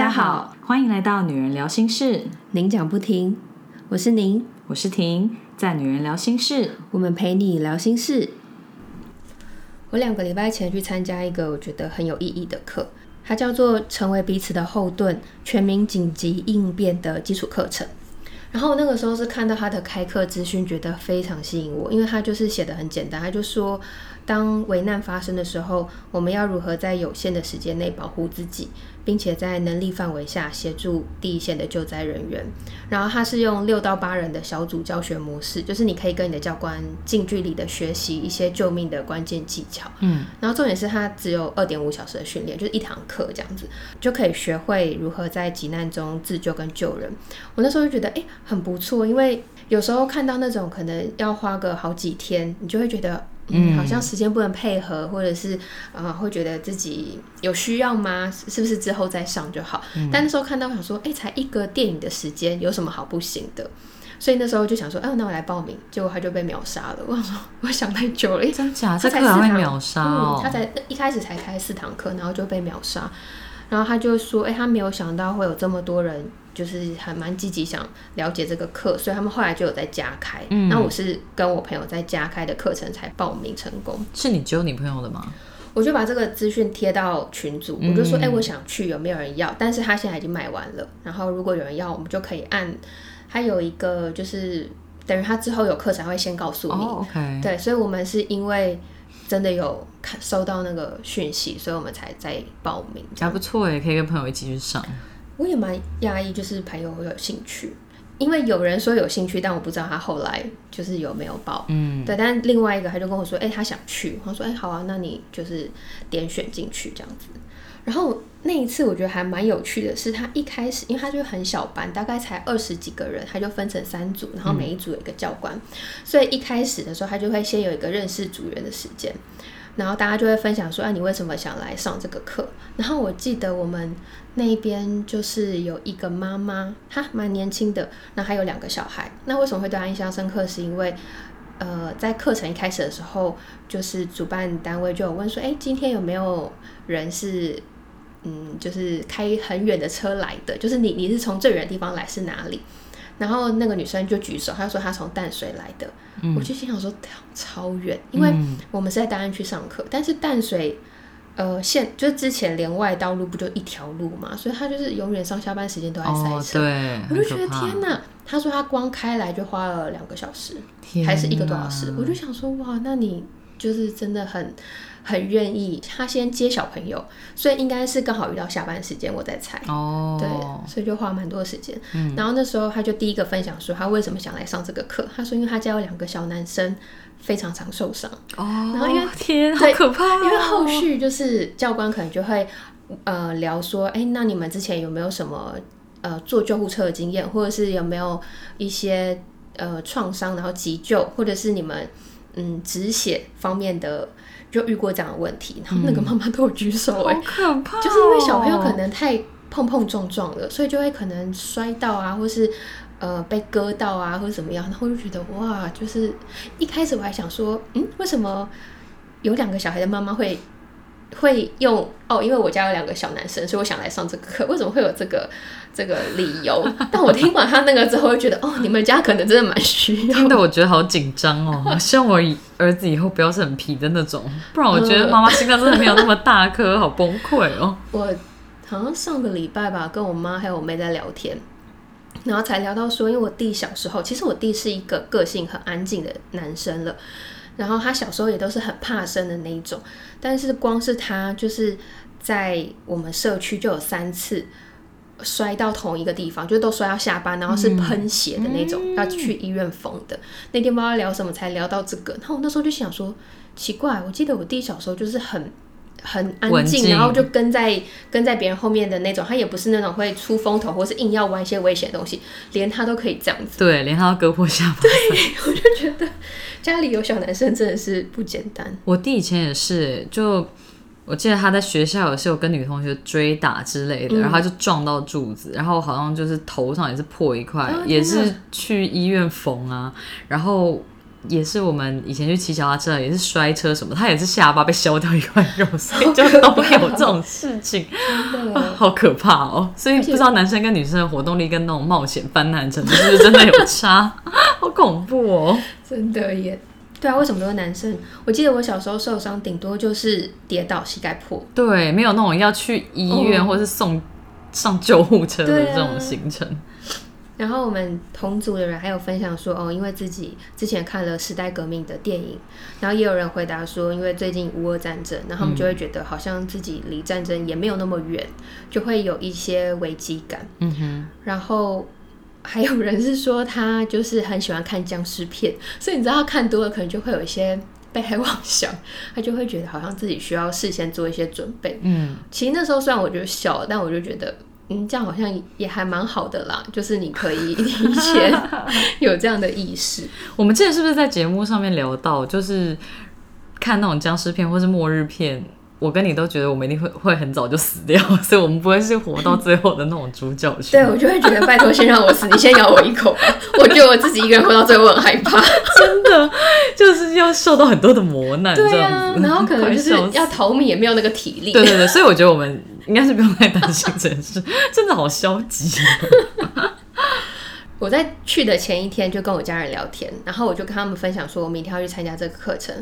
大家好，欢迎来到女人聊心事，您讲不停，我是您，我是婷，在女人聊心事，我们陪你聊心事。我两个礼拜前去参加一个我觉得很有意义的课，它叫做“成为彼此的后盾：全民紧急应变的基础课程”。然后那个时候是看到他的开课资讯，觉得非常吸引我，因为他就是写的很简单，他就说。当危难发生的时候，我们要如何在有限的时间内保护自己，并且在能力范围下协助第一线的救灾人员？然后他是用六到八人的小组教学模式，就是你可以跟你的教官近距离的学习一些救命的关键技巧。嗯，然后重点是他只有二点五小时的训练，就是一堂课这样子就可以学会如何在急难中自救跟救人。我那时候就觉得哎很不错，因为有时候看到那种可能要花个好几天，你就会觉得。嗯，好像时间不能配合，或者是呃，会觉得自己有需要吗？是不是之后再上就好？但那时候看到想说，哎，才一个电影的时间，有什么好不行的？所以那时候就想说，哎，那我来报名。结果他就被秒杀了。我想说，我想太久了，真假？这课还会秒杀哦？他才一开始才开四堂课，然后就被秒杀。然后他就说，哎，他没有想到会有这么多人。就是还蛮积极想了解这个课，所以他们后来就有在加开。嗯，那我是跟我朋友在加开的课程才报名成功。是你揪你朋友的吗？我就把这个资讯贴到群组，我就说：“哎，我想去，有没有人要？”但是他现在已经卖完了。然后如果有人要，我们就可以按。还有一个就是等于他之后有课程会先告诉你。OK。对，所以我们是因为真的有看收到那个讯息，所以我们才在报名。还不错哎，可以跟朋友一起去上。我也蛮讶异，就是朋友会有兴趣，因为有人说有兴趣，但我不知道他后来就是有没有报。嗯，对。但另外一个他就跟我说，哎，他想去。我说，哎，好啊，那你就是点选进去这样子。然后那一次我觉得还蛮有趣的，是他一开始，因为他就很小班，大概才二十几个人，他就分成三组，然后每一组有一个教官，所以一开始的时候他就会先有一个认识组员的时间。然后大家就会分享说：“哎，你为什么想来上这个课？”然后我记得我们那边就是有一个妈妈，她蛮年轻的，那还有两个小孩。那为什么会对她印象深刻？是因为呃，在课程一开始的时候，就是主办单位就有问说：“哎，今天有没有人是嗯，就是开很远的车来的？就是你你是从最远的地方来是哪里？”然后那个女生就举手，她说她从淡水来的。我就心想说超远，因为我们是在大安区上课，但是淡水呃现就是之前连外道路不就一条路嘛，所以他就是永远上下班时间都在塞车。对，我就觉得天哪！他说他光开来就花了两个小时，还是一个多小时。我就想说哇，那你就是真的很。很愿意，他先接小朋友，所以应该是刚好遇到下班时间，我在猜。哦，对，所以就花蛮多时间。嗯，然后那时候他就第一个分享说，他为什么想来上这个课。他说，因为他家有两个小男生，非常常受伤。哦，然后因为天，好可怕。因为后续就是教官可能就会呃聊说，哎，那你们之前有没有什么呃坐救护车的经验，或者是有没有一些呃创伤，然后急救，或者是你们嗯止血方面的。就遇过这样的问题，然后那个妈妈都有举手，哎，可怕，就是因为小朋友可能太碰碰撞撞了，所以就会可能摔到啊，或是呃被割到啊，或者怎么样，然后就觉得哇，就是一开始我还想说，嗯，为什么有两个小孩的妈妈会会用哦？因为我家有两个小男生，所以我想来上这个课，为什么会有这个？这个理由，但我听完他那个之后，就觉得哦，你们家可能真的蛮需要。听得我觉得好紧张哦，希望我儿子以后不要是很皮的那种，不然我觉得妈妈心脏真的没有那么大颗，好崩溃哦。我好像上个礼拜吧，跟我妈还有我妹在聊天，然后才聊到说，因为我弟小时候，其实我弟是一个个性很安静的男生了，然后他小时候也都是很怕生的那一种，但是光是他就是在我们社区就有三次。摔到同一个地方，就都摔到下巴，然后是喷血的那种，要去医院缝的。那天不知道聊什么，才聊到这个。然后我那时候就想说，奇怪，我记得我弟小时候就是很很安静，然后就跟在跟在别人后面的那种。他也不是那种会出风头，或是硬要玩一些危险的东西，连他都可以这样子。对，连他都割破下巴。对，我就觉得家里有小男生真的是不简单。我弟以前也是，就。我记得他在学校也是有跟女同学追打之类的，然后他就撞到柱子，然后好像就是头上也是破一块，也是去医院缝啊。然后也是我们以前去骑脚踏车，也是摔车什么，他也是下巴被削掉一块肉，所以就都有这种事情，好可怕哦。所以不知道男生跟女生的活动力跟那种冒险犯难程度是不是真的有差，好恐怖哦。真的耶。对啊，为什么都是男生？我记得我小时候受伤，顶多就是跌倒、膝盖破。对，没有那种要去医院或是送上救护车的这种行程。然后我们同组的人还有分享说，哦，因为自己之前看了时代革命的电影，然后也有人回答说，因为最近乌俄战争，然后他们就会觉得好像自己离战争也没有那么远，就会有一些危机感。嗯哼，然后还有人是说他就是很喜欢看僵尸片，所以你知道他看多了，可能就会有一些被害妄想，他就会觉得好像自己需要事先做一些准备。嗯，其实那时候虽然我就笑，但我就觉得，嗯，这样好像也还蛮好的啦，就是你可以提前 有这样的意识。我们之前是不是在节目上面聊到，就是看那种僵尸片或是末日片？我跟你都觉得我们一定会会很早就死掉，所以我们不会是活到最后的那种主角群。对，我就会觉得拜托先让我死，你先咬我一口吧。我觉得我自己一个人活到最后我很害怕。真的就是要受到很多的磨难，这对样子，，啊然后可能就是 要逃命也没有那个体力。对对对，所以我觉得我们应该是不用太担心这件事，真的好消极。我在去的前一天就跟我家人聊天，然后我就跟他们分享说，我明天要去参加这个课程。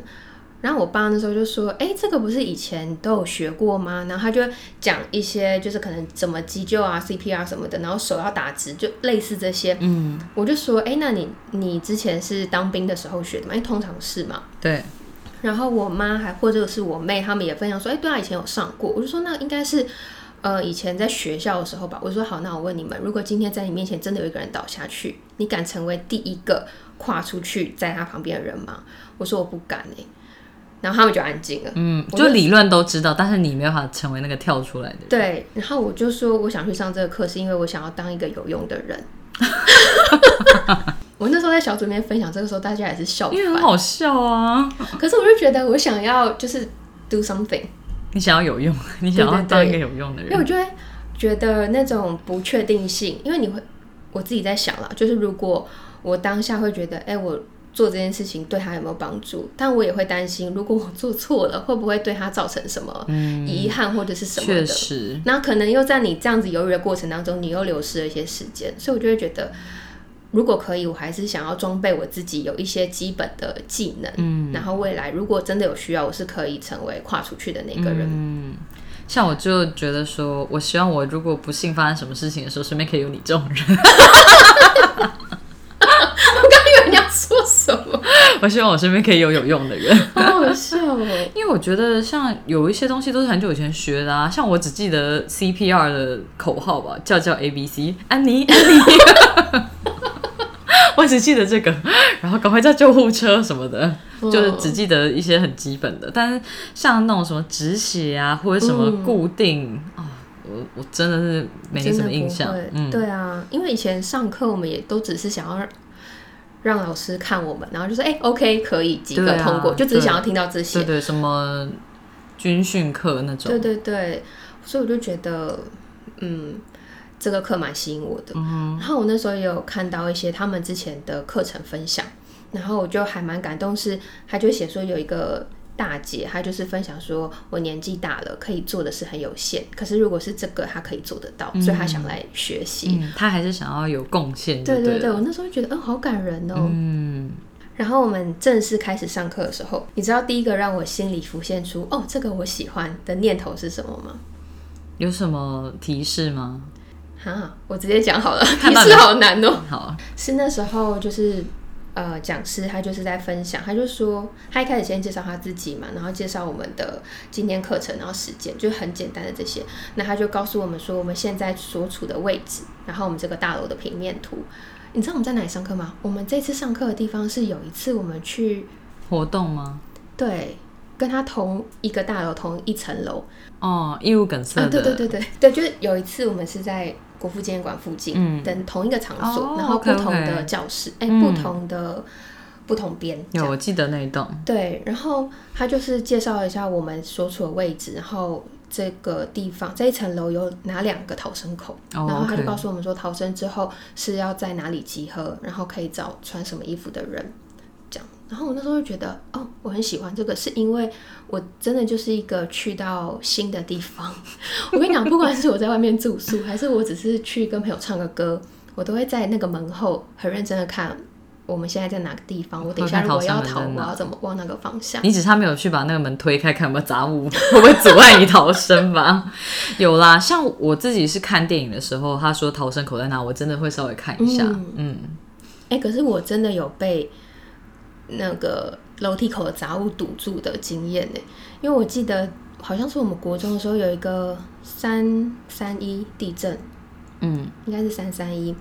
然后我爸那时候就说：“哎，这个不是以前都有学过吗？”然后他就讲一些，就是可能怎么急救啊、CPR 什么的，然后手要打直，就类似这些。嗯，我就说：“哎，那你你之前是当兵的时候学的吗？因为通常是嘛。对，”然后我妈还或者是我妹，他们也分享说：“哎，对啊，以前有上过。”我就说：“那应该是呃以前在学校的时候吧。”我说：“好，那我问你们，如果今天在你面前真的有一个人倒下去，你敢成为第一个跨出去在他旁边的人吗？”我说：“我不敢哎、然后他们就安静了。嗯，我就就理论都知道，但是你没有办法成为那个跳出来的人。对，然后我就说我想去上这个课，是因为我想要当一个有用的人。我那时候在小组里面分享，这个时候大家也是笑。因为很好笑啊！可是我就觉得我想要就是 do something，你想要有用，你想要当一个有用的人。因为我就会觉得那种不确定性，因为你会我自己在想了，就是如果我当下会觉得，哎、我做这件事情对他有没有帮助，但我也会担心，如果我做错了，会不会对他造成什么遗憾或者是什么的确的。实，那可能又在你这样子犹豫的过程当中，你又流失了一些时间，所以我就会觉得，如果可以，我还是想要装备我自己有一些基本的技能，嗯，然后未来如果真的有需要，我是可以成为跨出去的那个人。嗯，像我就觉得说，我希望我如果不幸发生什么事情的时候，身边可以有你这种人。我刚以为你要说什么，我希望我身边可以有有用的人。好好笑哦。因为我觉得像有一些东西都是很久以前学的啊，像我只记得 CPR 的口号吧，叫叫 A B C，安妮 安妮，我只记得这个，然后赶快叫救护车什么的，就是只记得一些很基本的。但是像那种什么止血啊，或者什么固定啊、我我真的是没什么印象会。嗯，对啊，因为以前上课我们也都只是想要让让老师看我们，然后就说哎、OK 可以及格通过，就只是想要听到这些。对。对，什么军训课那种。对，对对，所以我就觉得，嗯，这个课蛮吸引我的。然后我那时候也有看到一些他们之前的课程分享，然后我就还蛮感动是，他就写说有一个大姐，她就是分享说，我年纪大了，可以做的事很有限，可是如果是这个，她可以做得到，所以她想来学习。嗯，他还是想要有贡献，对对对，我那时候觉得，嗯、好感人哦。嗯，然后我们正式开始上课的时候，你知道第一个让我心里浮现出“哦，这个我喜欢”的念头是什么吗？有什么提示吗？哈，我直接讲好了，提示好难哦。好，是那时候就是呃，讲师他就是在分享，他就说他一开始先介绍他自己嘛，然后介绍我们的今天课程，然后时间，就很简单的这些。那他就告诉我们说我们现在所处的位置，然后我们这个大楼的平面图。你知道我们在哪里上课吗？我们这次上课的地方是有一次我们去活动吗？对跟他同一个大楼同一层楼，哦，义务梗塞啊，的，对对对对对，就是有一次我们是在国父纪念馆附近，嗯。的同一个场所，哦然后不同的教室，哎、嗯。不同的不同边，有我记得那一栋，对，然后他就是介绍一下我们所处的位置，然后这个地方这一层楼有哪两个逃生口，哦然后他就告诉我们说逃生之后是要在哪里集合，然后可以找穿什么衣服的人，然后我那时候就觉得，哦，我很喜欢这个，是因为我真的就是一个去到新的地方。我跟你讲，不管是我在外面住宿，还是我只是去跟朋友唱个歌，我都会在那个门后很认真的看。我们现在在哪个地方？我等一下如果要逃，我要怎么往那个方向？你只差没有去把那个门推开，看有没有杂物，会不会阻碍你逃生吧？有啦，像我自己是看电影的时候，他说逃生口在哪，我真的会稍微看一下。嗯，哎，可是我真的有被那个楼梯口的杂物堵住的经验呢，因为我记得好像是我们国中的时候有一个三三一地震，嗯，应该是三三一。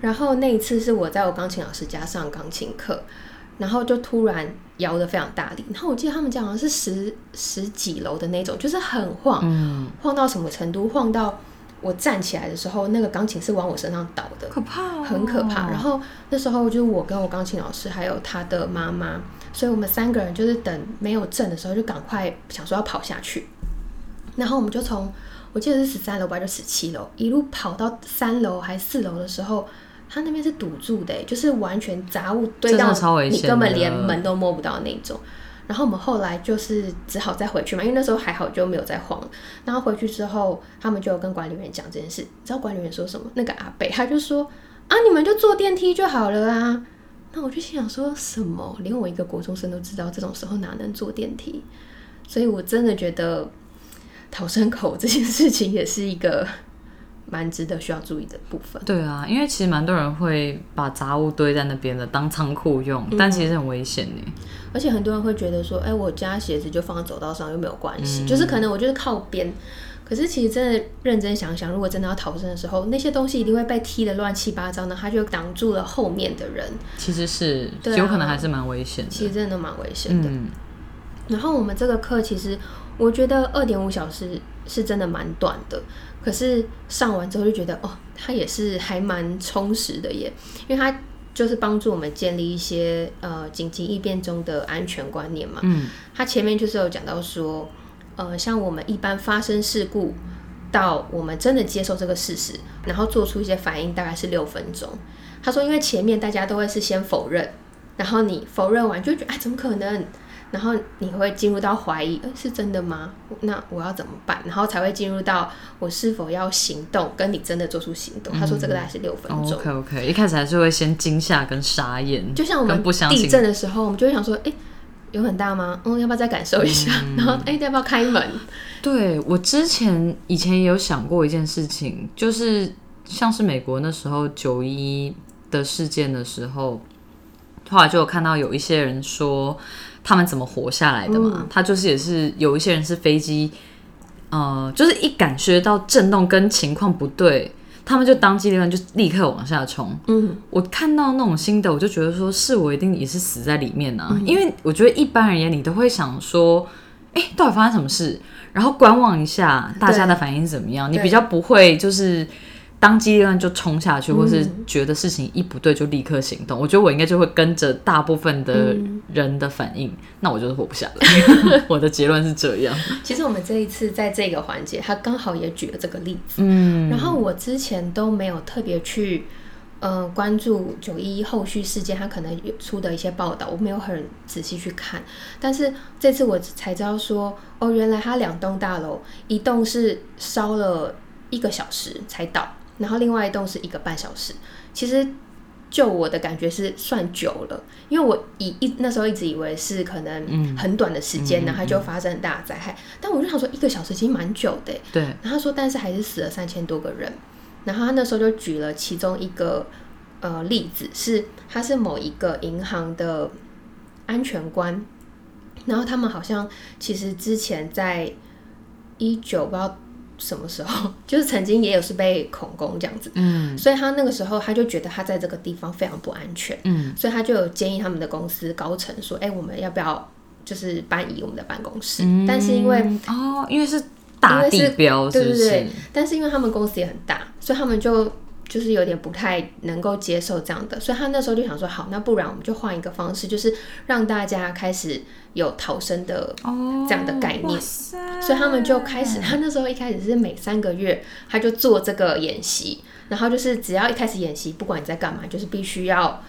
然后那一次是我在我钢琴老师家上钢琴课，然后就突然摇的非常大力，然后我记得他们家好像是十十几楼的那种，就是很晃，晃到什么程度？晃到我站起来的时候，那个钢琴是往我身上倒的，可怕，很可怕。然后那时候就是我跟我钢琴老师还有他的妈妈，所以我们三个人就是等没有震的时候，就赶快想说要跑下去，然后我们就从我记得是十三楼吧，就十七楼，一路跑到三楼还四楼的时候。他那边是堵住的，就是完全杂物堆到你根本连门都摸不到那种。然后我们后来就是只好再回去嘛，因为那时候还好就没有再晃。然后回去之后，他们就跟管理员讲这件事。你知道管理员说什么？那个阿北他就说：“啊，你们就坐电梯就好了啊。”那我就心想说什么？连我一个国中生都知道，这种时候哪能坐电梯？所以我真的觉得逃生口这件事情也是一个。蛮值得需要注意的部分。对啊，因为其实蛮多人会把杂物堆在那边的当仓库用，但其实很危险呢。而且很多人会觉得说，哎，我家鞋子就放在走道上又没有关系，就是可能我就是靠边。可是其实真的认真想想，如果真的要逃生的时候，那些东西一定会被踢的乱七八糟呢，它就挡住了后面的人。其实是有可能还是蛮危险的。其实真的蛮危险的。嗯然后我们这个课其实我觉得二点五小时是真的蛮短的。可是上完之后就觉得哦，它也是还蛮充实的耶，因为它就是帮助我们建立一些呃紧急应变中的安全观念嘛。嗯，它前面就是有讲到说，呃，像我们一般发生事故到我们真的接受这个事实，然后做出一些反应，大概是六分钟。他说，因为前面大家都会是先否认，然后你否认完就觉得哎，怎么可能？然后你会进入到怀疑，是真的吗？那我要怎么办？然后才会进入到我是否要行动，跟你真的做出行动。他说这个大概是六分钟。OK OK，一开始还是会先惊吓跟傻眼，就像我们地震的时候，我们就会想说，哎，有很大吗？嗯，要不要再感受一下？然后，哎，要不要开门？对我之前以前也有想过一件事情，就是像是美国那时候九一的事件的时候，后来就有看到有一些人说。他们怎么活下来的嘛？他就是也是有一些人是飞机，呃，就是一感觉到震动跟情况不对，他们就当机立断就立刻往下冲。嗯，我看到那种新的，我就觉得说是我一定也是死在里面呢，因为我觉得一般而言你都会想说，哎，到底发生什么事？然后观望一下大家的反应怎么样？你比较不会就是。当机立断就冲下去，或是觉得事情一不对就立刻行动。我觉得我应该就会跟着大部分的人的反应，那我就是活不下来。我的结论是这样。其实我们这一次在这个环节，他刚好也举了这个例子。嗯，然后我之前都没有特别去呃关注九一后续事件，他可能有出的一些报道，我没有很仔细去看。但是这次我才知道说，哦，原来他两栋大楼，一栋是烧了一个小时才倒。然后另外一栋是一个半小时，其实就我的感觉是算久了，因为我以一那时候一直以为是可能很短的时间，然后就发生很大的灾害。但我就想说一个小时其实蛮久的，对。然后他说，但是还是死了三千多个人。然后他那时候就举了其中一个呃例子，是他是某一个银行的安全官，然后他们好像其实之前在一九不知道。什么时候？就是曾经也有是被恐攻这样子，嗯，所以他那个时候他就觉得他在这个地方非常不安全，嗯，所以他就有建议他们的公司高层说，哎，我们要不要就是搬移我们的办公室？但是因为哦，因为是大地标，对对对，但是因为他们公司也很大，所以他们就。就是有点不太能够接受这样的，所以他那时候就想说，好，那不然我们就换一个方式，就是让大家开始有逃生的这样的概念。所以他们就开始，他那时候一开始是每三个月他就做这个演习，然后就是只要一开始演习，不管你在干嘛，就是必须要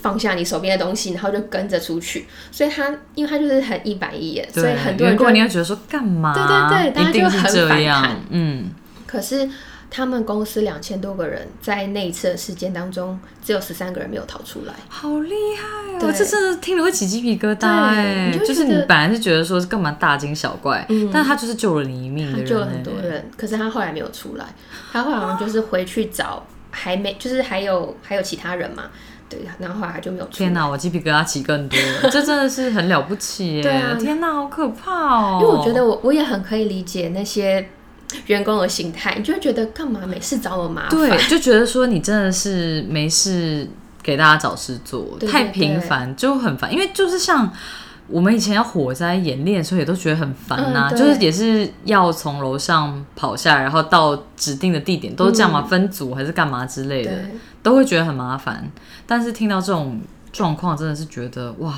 放下你手边的东西，然后就跟着出去。所以他因为他就是很一板一眼，所以，很多人就如果你会觉得说干嘛？对对对大家就很这反样弹。嗯，可是他们公司两千多个人，在那一次的事件当中，只有十三个人没有逃出来。好厉害哦！对这真的听了会起鸡皮疙瘩对就。就是你本来是觉得说是干嘛大惊小怪，但他就是救了你一命他救了很多。人，可是他后来没有出来，他后来好像就是回去找，还没就是还有还有其他人嘛，对，然后后来他就没有出。天哪，我鸡皮疙瘩起更多了，这真的是很了不起耶！对啊天哪，好可怕哦！因为我觉得我我也很可以理解那些员工的心态，你就会觉得干嘛没事找我麻烦？对，就觉得说你真的是没事给大家找事做，太频繁就很烦。因为就是像我们以前要火灾演练的时候，也都觉得很烦呐、嗯就是也是要从楼上跑下来，然后到指定的地点，都是这样嘛，分组还是干嘛之类的，都会觉得很麻烦。但是听到这种状况，真的是觉得哇，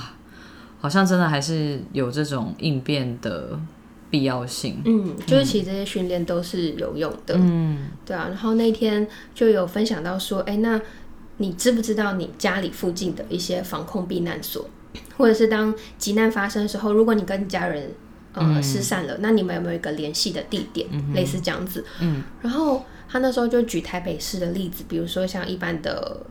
好像真的还是有这种应变的必要性。嗯，就是其实这些训练都是有用的，嗯，对啊。然后那天就有分享到说，哎，那你知不知道你家里附近的一些防控避难所，或者是当急难发生的时候，如果你跟家人呃、失散了，那你们有没有一个联系的地点，类似这样子？嗯，然后他那时候就举台北市的例子，比如说像一般的。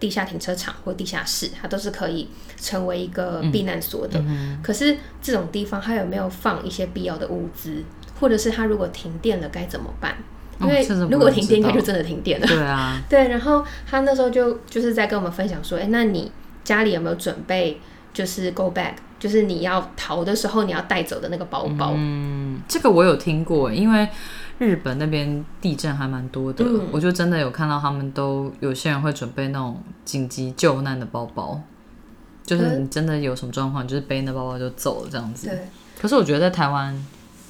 地下停车场或地下室，它都是可以成为一个避难所的。可是这种地方，它有没有放一些必要的物资，或者是它如果停电了该怎么办？因为如果停电，应该就真的停电了。对啊，对，然后他那时候就就是在跟我们分享说，哎，那你家里有没有准备就是 go back，就是你要逃的时候你要带走的那个包包？嗯，这个我有听过，因为日本那边地震还蛮多的，嗯我就真的有看到他们都有些人会准备那种紧急救难的包包，就是你真的有什么状况，就是背那包包就走了这样子。对。可是我觉得在台湾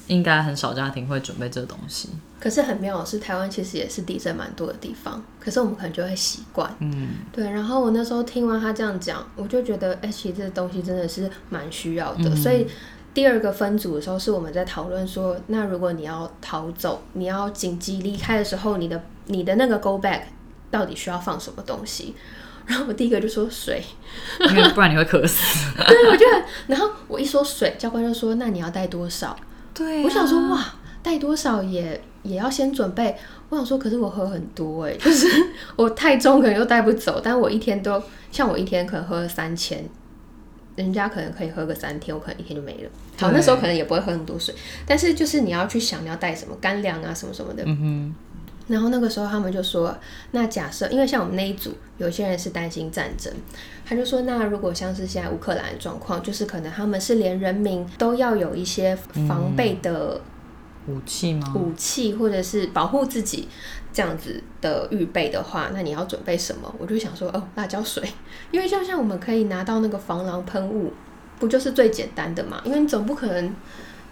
应该很少家庭会准备这东西。可是很妙的是，台湾其实也是地震蛮多的地方，可是我们可能就会习惯。嗯，对，然后我那时候听完他这样讲，我就觉得，哎、其实这东西真的是蛮需要的。所以第二个分组的时候，是我们在讨论说，那如果你要逃走，你要紧急离开的时候，你的你的那个 go back 到底需要放什么东西？然后我第一个就说水，因为不然你会渴死。对我就很，然后我一说水，教官就说，那你要带多少？对、啊我想说，哇，带多少也也要先准备。我想说，可是我喝很多哎、就是 我太重可能又带不走，但我一天都像我一天可能喝了三千，人家可能可以喝个三天，我可能一天就没了。好，那时候可能也不会喝很多水，但是就是你要去想你要带什么干粮啊什么什么的。嗯然后那个时候他们就说，那假设因为像我们那一组有些人是担心战争，他就说，那如果像是现在乌克兰的状况，就是可能他们是连人民都要有一些防备的哼，武器吗？武器或者是保护自己这样子的预备的话，那你要准备什么？我就想说，哦，辣椒水，因为就像我们可以拿到那个防狼喷雾，不就是最简单的嘛？因为你总不可能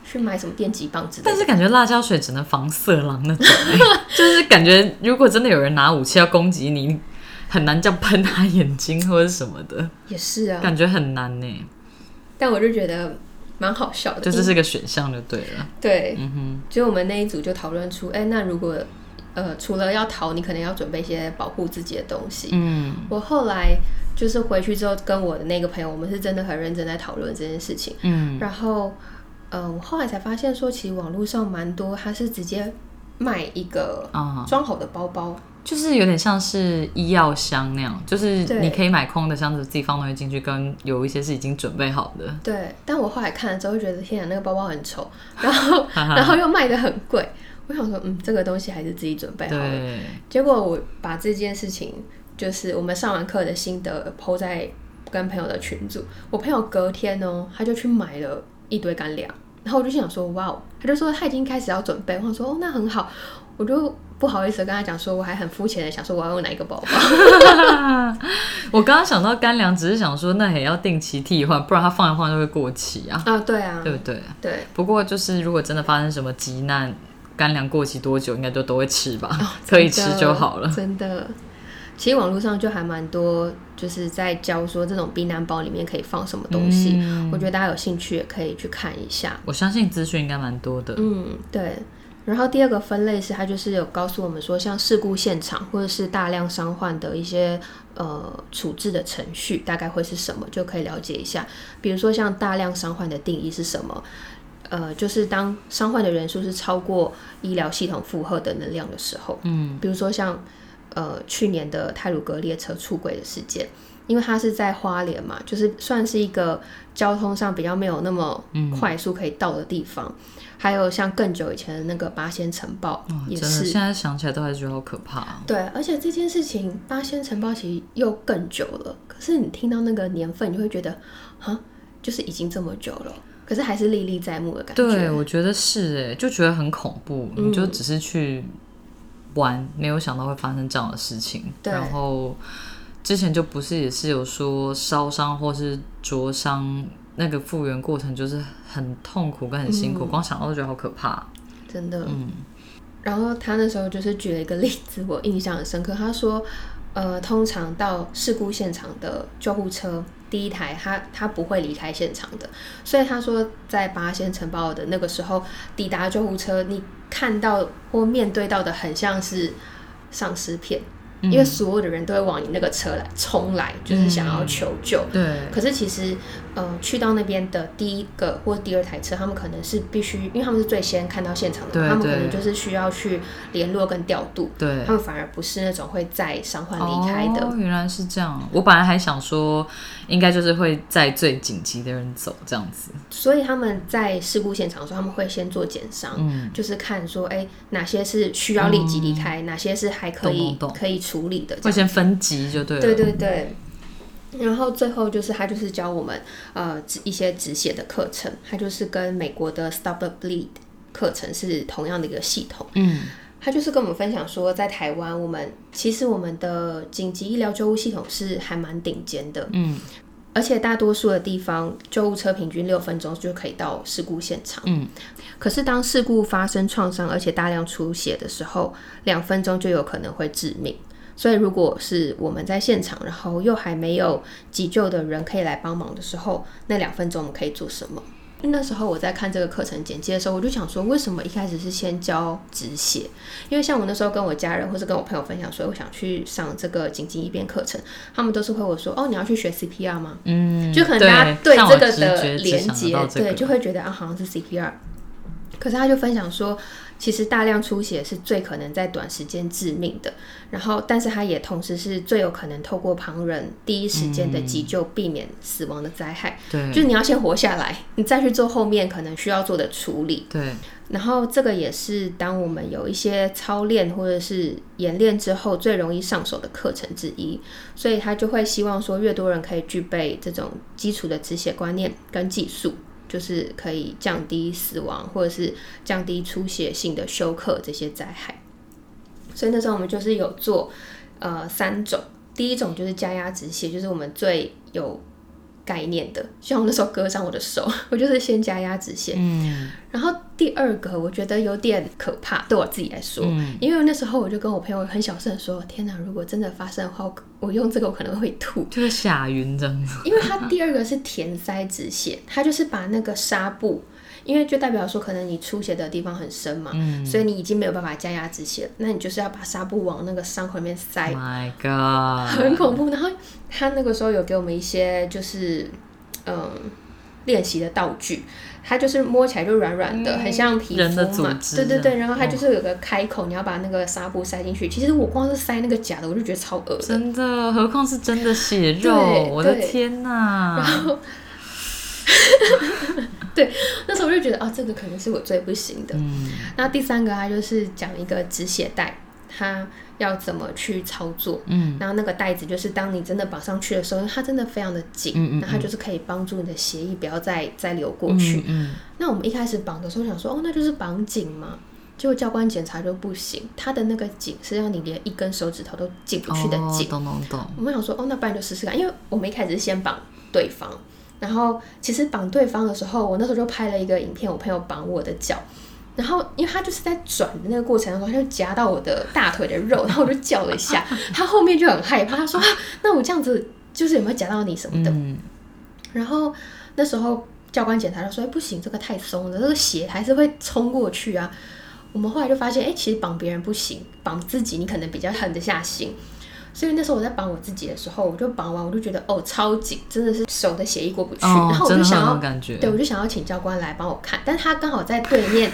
去买什么电击棒之类的。但是感觉辣椒水只能防色狼那种、欸，就是感觉如果真的有人拿武器要攻击你，很难叫喷他眼睛或者什么的，也是啊，感觉很难呢、但我就觉得蛮好笑的。就这是个选项就对了。对，嗯哼，所以我们那一组就讨论出，哎、那如果呃除了要逃，你可能要准备一些保护自己的东西。嗯我后来就是回去之后，跟我的那个朋友，我们是真的很认真在讨论这件事情。嗯，然后，呃，我后来才发现说，其实网络上蛮多，他是直接卖一个啊、装好的包包。就是有点像是医药箱那样，就是你可以买空的箱子自己放东西进去，跟有一些是已经准备好的。对，但我后来看了之后，就觉得天啊，那个包包很丑，然后 然后又卖的很贵。我想说，嗯，这个东西还是自己准备好了。结果我把这件事情，就是我们上完课的心得抛在跟朋友的群组。我朋友隔天呢，他就去买了一堆干粮，然后我就想说，哇哦，他就说他已经开始要准备。我想说，哦，那很好，我就不好意思跟他讲说，我还很肤浅的想说我要用哪一个包包。我刚刚想到干粮，只是想说那也要定期替换，不然它放一放就会过期啊，啊，对啊，对不对？对，不过就是如果真的发生什么急难，干粮过期多久，应该都都会吃吧，哦 可以吃就好了。真的。其实网络上就还蛮多，就是在教说这种避难包里面可以放什么东西。嗯我觉得大家有兴趣也可以去看一下。我相信资讯应该蛮多的。嗯，对。然后第二个分类是，它就是有告诉我们说，像事故现场或者是大量伤患的一些呃处置的程序，大概会是什么，就可以了解一下。比如说像大量伤患的定义是什么？呃，就是当伤患的人数是超过医疗系统负荷的能量的时候。嗯，比如说像呃去年的泰鲁格列车出轨的事件。因为它是在花莲嘛，就是算是一个交通上比较没有那么快速可以到的地方。还有像更久以前的那个八仙城堡，也是现在想起来都还是觉得好可怕。对，而且这件事情八仙城堡其实又更久了。可是你听到那个年份，你会觉得啊，就是已经这么久了，可是还是历历在目的感觉。对，我觉得是哎，就觉得很恐怖。你就只是去玩，没有想到会发生这样的事情，然后。之前就不是也是有说烧伤或是灼伤，那个复原过程就是很痛苦跟很辛苦，光想到都觉得好可怕。真的，嗯。然后他那时候就是举了一个例子，我印象很深刻。他说，呃，通常到事故现场的救护车第一台，他他不会离开现场的。所以他说，在八仙城堡的那个时候抵达救护车，你看到或面对到的很像是丧尸片。因为所有的人都会往你那个车来冲来，就是想要求救。对。可是其实，呃，去到那边的第一个或第二台车，他们可能是必须，因为他们是最先看到现场的，他们可能就是需要去联络跟调度。对。他们反而不是那种会在伤患离开的。哦，原来是这样。我本来还想说，应该就是会在最紧急的人走这样子。所以他们在事故现场的时候，他们会先做减伤，嗯就是看说，哎，哪些是需要立即离开，哪些是还可以可以。处理的会先分级就对了，对对对，然后最后就是他就是教我们呃一些止血的课程，他就是跟美国的 Stop the Bleed 课程是同样的一个系统，嗯，他就是跟我们分享说，在台湾我们其实我们的紧急医疗救护系统是还蛮顶尖的，嗯，而且大多数的地方救护车平均六分钟就可以到事故现场，嗯，可是当事故发生创伤而且大量出血的时候，两分钟就有可能会致命。所以，如果是我们在现场，然后又还没有急救的人可以来帮忙的时候，那两分钟我们可以做什么？那时候我在看这个课程简介的时候，我就想说，为什么一开始是先教止血？因为像我那时候跟我家人或者跟我朋友分享说，我想去上这个紧急医变课程，他们都是会我说，哦，你要去学 CPR 吗？嗯，就可能大家对这个的连接，对，就会觉得啊，好像是 CPR。可是他就分享说。其实大量出血是最可能在短时间致命的，然后，但是它也同时是最有可能透过旁人第一时间的急救避免死亡的灾害。对，就是你要先活下来，你再去做后面可能需要做的处理。对，然后这个也是当我们有一些操练或者是演练之后最容易上手的课程之一，所以他就会希望说越多人可以具备这种基础的止血观念跟技术。就是可以降低死亡，或者是降低出血性的休克这些灾害。所以那时候我们就是有做呃三种，第一种就是加压止血，就是我们最有。概念的，像我那时候割伤我的手，我就是先加压止血。嗯，然后第二个我觉得有点可怕，对我自己来说，因为那时候我就跟我朋友很小声说：“天哪，如果真的发生的话，我用这个我可能会吐，就是吓晕这样子。”因为它第二个是填塞止血，它就是把那个纱布。因为就代表说，可能你出血的地方很深嘛，所以你已经没有办法加压止血，那你就是要把纱布往那个伤口里面塞。My God，很恐怖。然后他那个时候有给我们一些就是嗯练习的道具，它就是摸起来就软软的，很像皮肤嘛。对对对，然后它就是有个开口，你要把那个纱布塞进去。其实我光是塞那个假的，我就觉得超恶真的，何况是真的血肉，我的天哪！然后。对，那时候我就觉得啊，这个可能是我最不行的。嗯，那第三个它就是讲一个止血带，它要怎么去操作。嗯，然后那个袋子就是当你真的绑上去的时候，它真的非常的紧，嗯那它就是可以帮助你的血液不要再再流过去。嗯，那我们一开始绑的时候想说，哦，那就是绑紧嘛。结果教官检查就不行，他的那个紧是让你连一根手指头都进不去的紧。懂懂懂。我们想说，哦，那不然就试试看，因为我们一开始是先绑对方。然后其实绑对方的时候，我那时候就拍了一个影片，我朋友绑我的脚，然后因为他就是在转的那个过程当中，他就夹到我的大腿的肉，然后我就叫了一下，他后面就很害怕，他说：“那我这样子就是有没有夹到你什么的？”然后那时候教官检查他说：“不行，这个太松了，这个血还是会冲过去啊。”我们后来就发现，哎、其实绑别人不行，绑自己你可能比较狠得下心。所以那时候我在绑我自己的时候，我就绑完，我就觉得哦超紧，真的是手的血液过不去，哦然后我就想要感觉。对，我就想要请教官来帮我看，但他刚好在对面，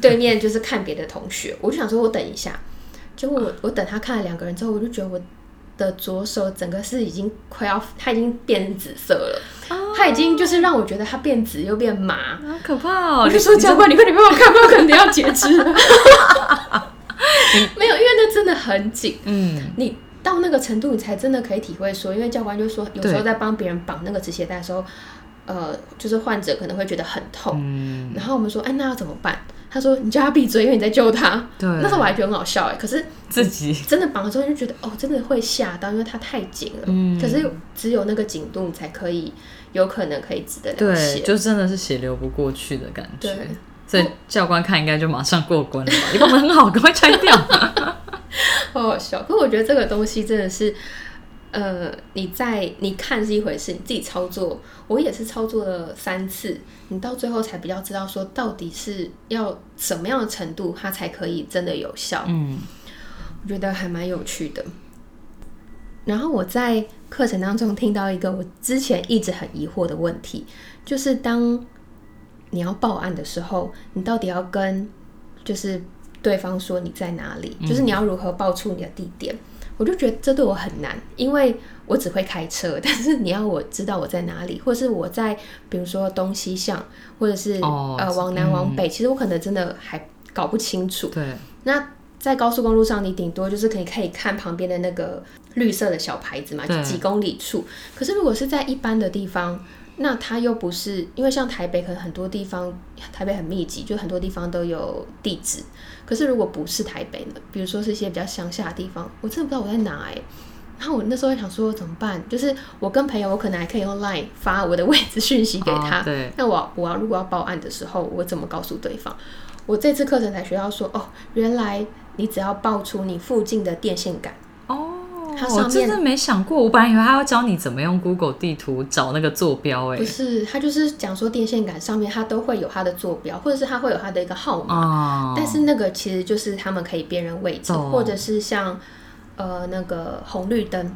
对面就是看别的同学，我就想说我等一下，结果我我等他看了两个人之后，我就觉得我的左手整个是已经快要，它已经变成紫色了，它已经就是让我觉得它变紫又变麻，好可怕哦！我就说教官，你快点帮我看，不然我可能要截肢了。没有，因为那真的很紧，嗯，你到那个程度，你才真的可以体会说，因为教官就说，有时候在帮别人绑那个止血带的时候，呃，就是患者可能会觉得很痛，嗯，然后我们说，哎，那要怎么办？他说，你叫他闭嘴，因为你在救他。对，那时候我还觉得很好笑哎，可是自己真的绑了之后就觉得，哦，真的会吓到，因为它太紧了。嗯可是只有那个紧度，你才可以有可能可以止得了对，血。就真的是血流不过去的感觉对。所以教官看应该就马上过关了吧？你绑的很好，赶快拆掉。好好笑。可是我觉得这个东西真的是，呃，你在你看是一回事，你自己操作，我也是操作了三次，你到最后才比较知道说到底是要什么样的程度，它才可以真的有效。嗯，我觉得还蛮有趣的。然后我在课程当中听到一个我之前一直很疑惑的问题，就是当你要报案的时候，你到底要跟就是对方说你在哪里，就是你要如何报出你的地点。我就觉得这对我很难，因为我只会开车，但是你要我知道我在哪里，或是我在比如说东西向，或者是、哦呃往南往北，其实我可能真的还搞不清楚。对，那在高速公路上，你顶多就是可以可以看旁边的那个绿色的小牌子嘛，就几公里处。可是如果是在一般的地方，那它又不是，因为像台北可能很多地方，台北很密集，就很多地方都有地址。可是如果不是台北呢，比如说是一些比较乡下的地方，我真的不知道我在哪哎、然后我那时候想说怎么办？就是我跟朋友，我可能还可以用 Line 发我的位置讯息给他。哦对，那我我要如果要报案的时候，我怎么告诉对方？我这次课程才学到说，哦，原来你只要报出你附近的电线杆，哦，它上面我真的没想过，我本来以为他要教你怎么用 Google 地图找那个坐标，哎不，是，他就是讲说电线杆上面它都会有它的坐标，或者是它会有它的一个号码，哦，但是那个其实就是他们可以辨认位置，懂。或者是像呃那个红绿灯，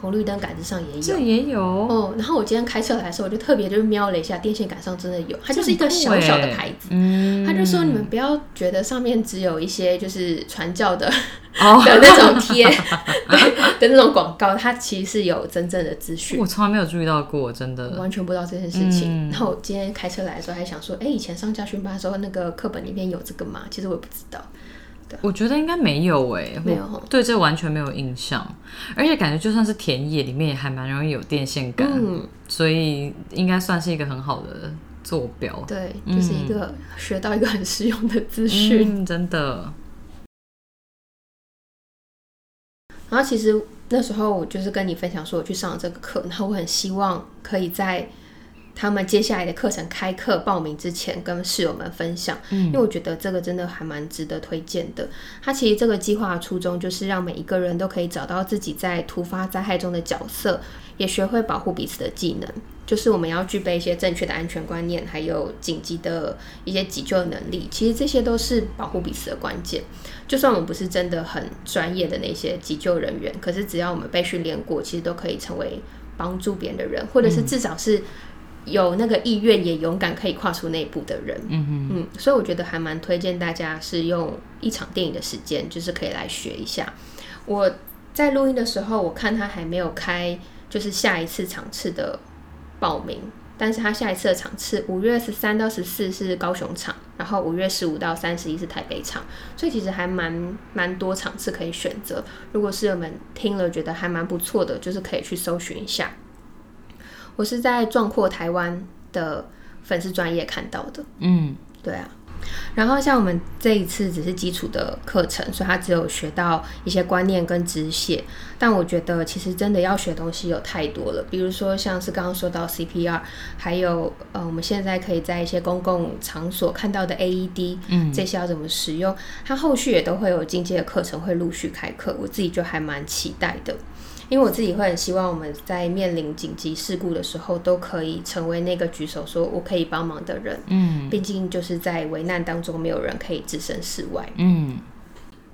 红绿灯杆子上也有这有。也有，哦，然后我今天开车来的时候，我就特别就是瞄了一下，电线杆上真的有，它就是一个小小的欸牌子，嗯，他就说你们不要觉得上面只有一些就是传教的哦，的那种贴，对的那种广告，它其实是有真正的资讯。我从来没有注意到过，真的，完全不知道这件事情。嗯然后我今天开车来的时候还想说，哎、以前上家训班的时候那个课本里面有这个吗？其实我也不知道。我觉得应该没有哎，没有对这完全没有印象，而且感觉就算是田野里面也还蛮容易有电线杆，嗯，所以应该算是一个很好的坐标。对，就是一个学到一个很实用的资讯。嗯，真的，然后其实那时候我就是跟你分享说我去上了这个课，然后我很希望可以在他们接下来的课程开课报名之前跟室友们分享，因为我觉得这个真的还蛮值得推荐的。它其实这个计划的初衷就是让每一个人都可以找到自己在突发灾害中的角色，也学会保护彼此的技能。就是我们要具备一些正确的安全观念，还有紧急的一些急救能力。其实这些都是保护彼此的关键。就算我们不是真的很专业的那些急救人员，可是只要我们被训练过，其实都可以成为帮助别人的人，或者是至少是有那个意愿，也勇敢可以跨出那一步的人。嗯嗯，嗯，所以我觉得还蛮推荐大家是用一场电影的时间，就是可以来学一下。我在录音的时候，我看他还没有开，就是下一次场次的报名，但是他下一次的场次五月十三到十四是高雄场，然后五月十五到三十一是台北场，所以其实还蛮蛮多场次可以选择。如果室友们听了觉得还蛮不错的，就是可以去搜寻一下。我是在壮阔台湾的粉丝专业看到的。嗯，对啊，然后像我们这一次只是基础的课程，所以他只有学到一些观念跟止血。但我觉得其实真的要学东西有太多了，比如说像是刚刚说到 CPR，还有呃我们现在可以在一些公共场所看到的 AED，嗯，这些要怎么使用，它后续也都会有进阶的课程会陆续开课，我自己就还蛮期待的。因为我自己会很希望我们在面临紧急事故的时候，都可以成为那个举手说我可以帮忙的人。嗯，毕竟就是在危难当中没有人可以置身事外。嗯。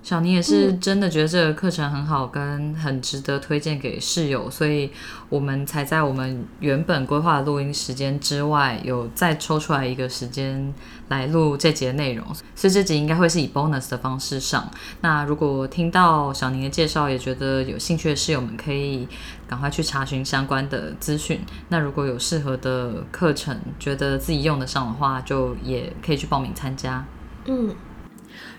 小妮也是真的觉得这个课程很好，跟很值得推荐给室友，所以我们才在我们原本规划的录音时间之外，有再抽出来一个时间来录这节内容。所以这集应该会是以 bonus 的方式上。那如果听到小宁的介绍，也觉得有兴趣的室友们，可以赶快去查询相关的资讯。那如果有适合的课程，觉得自己用得上的话，就也可以去报名参加。嗯。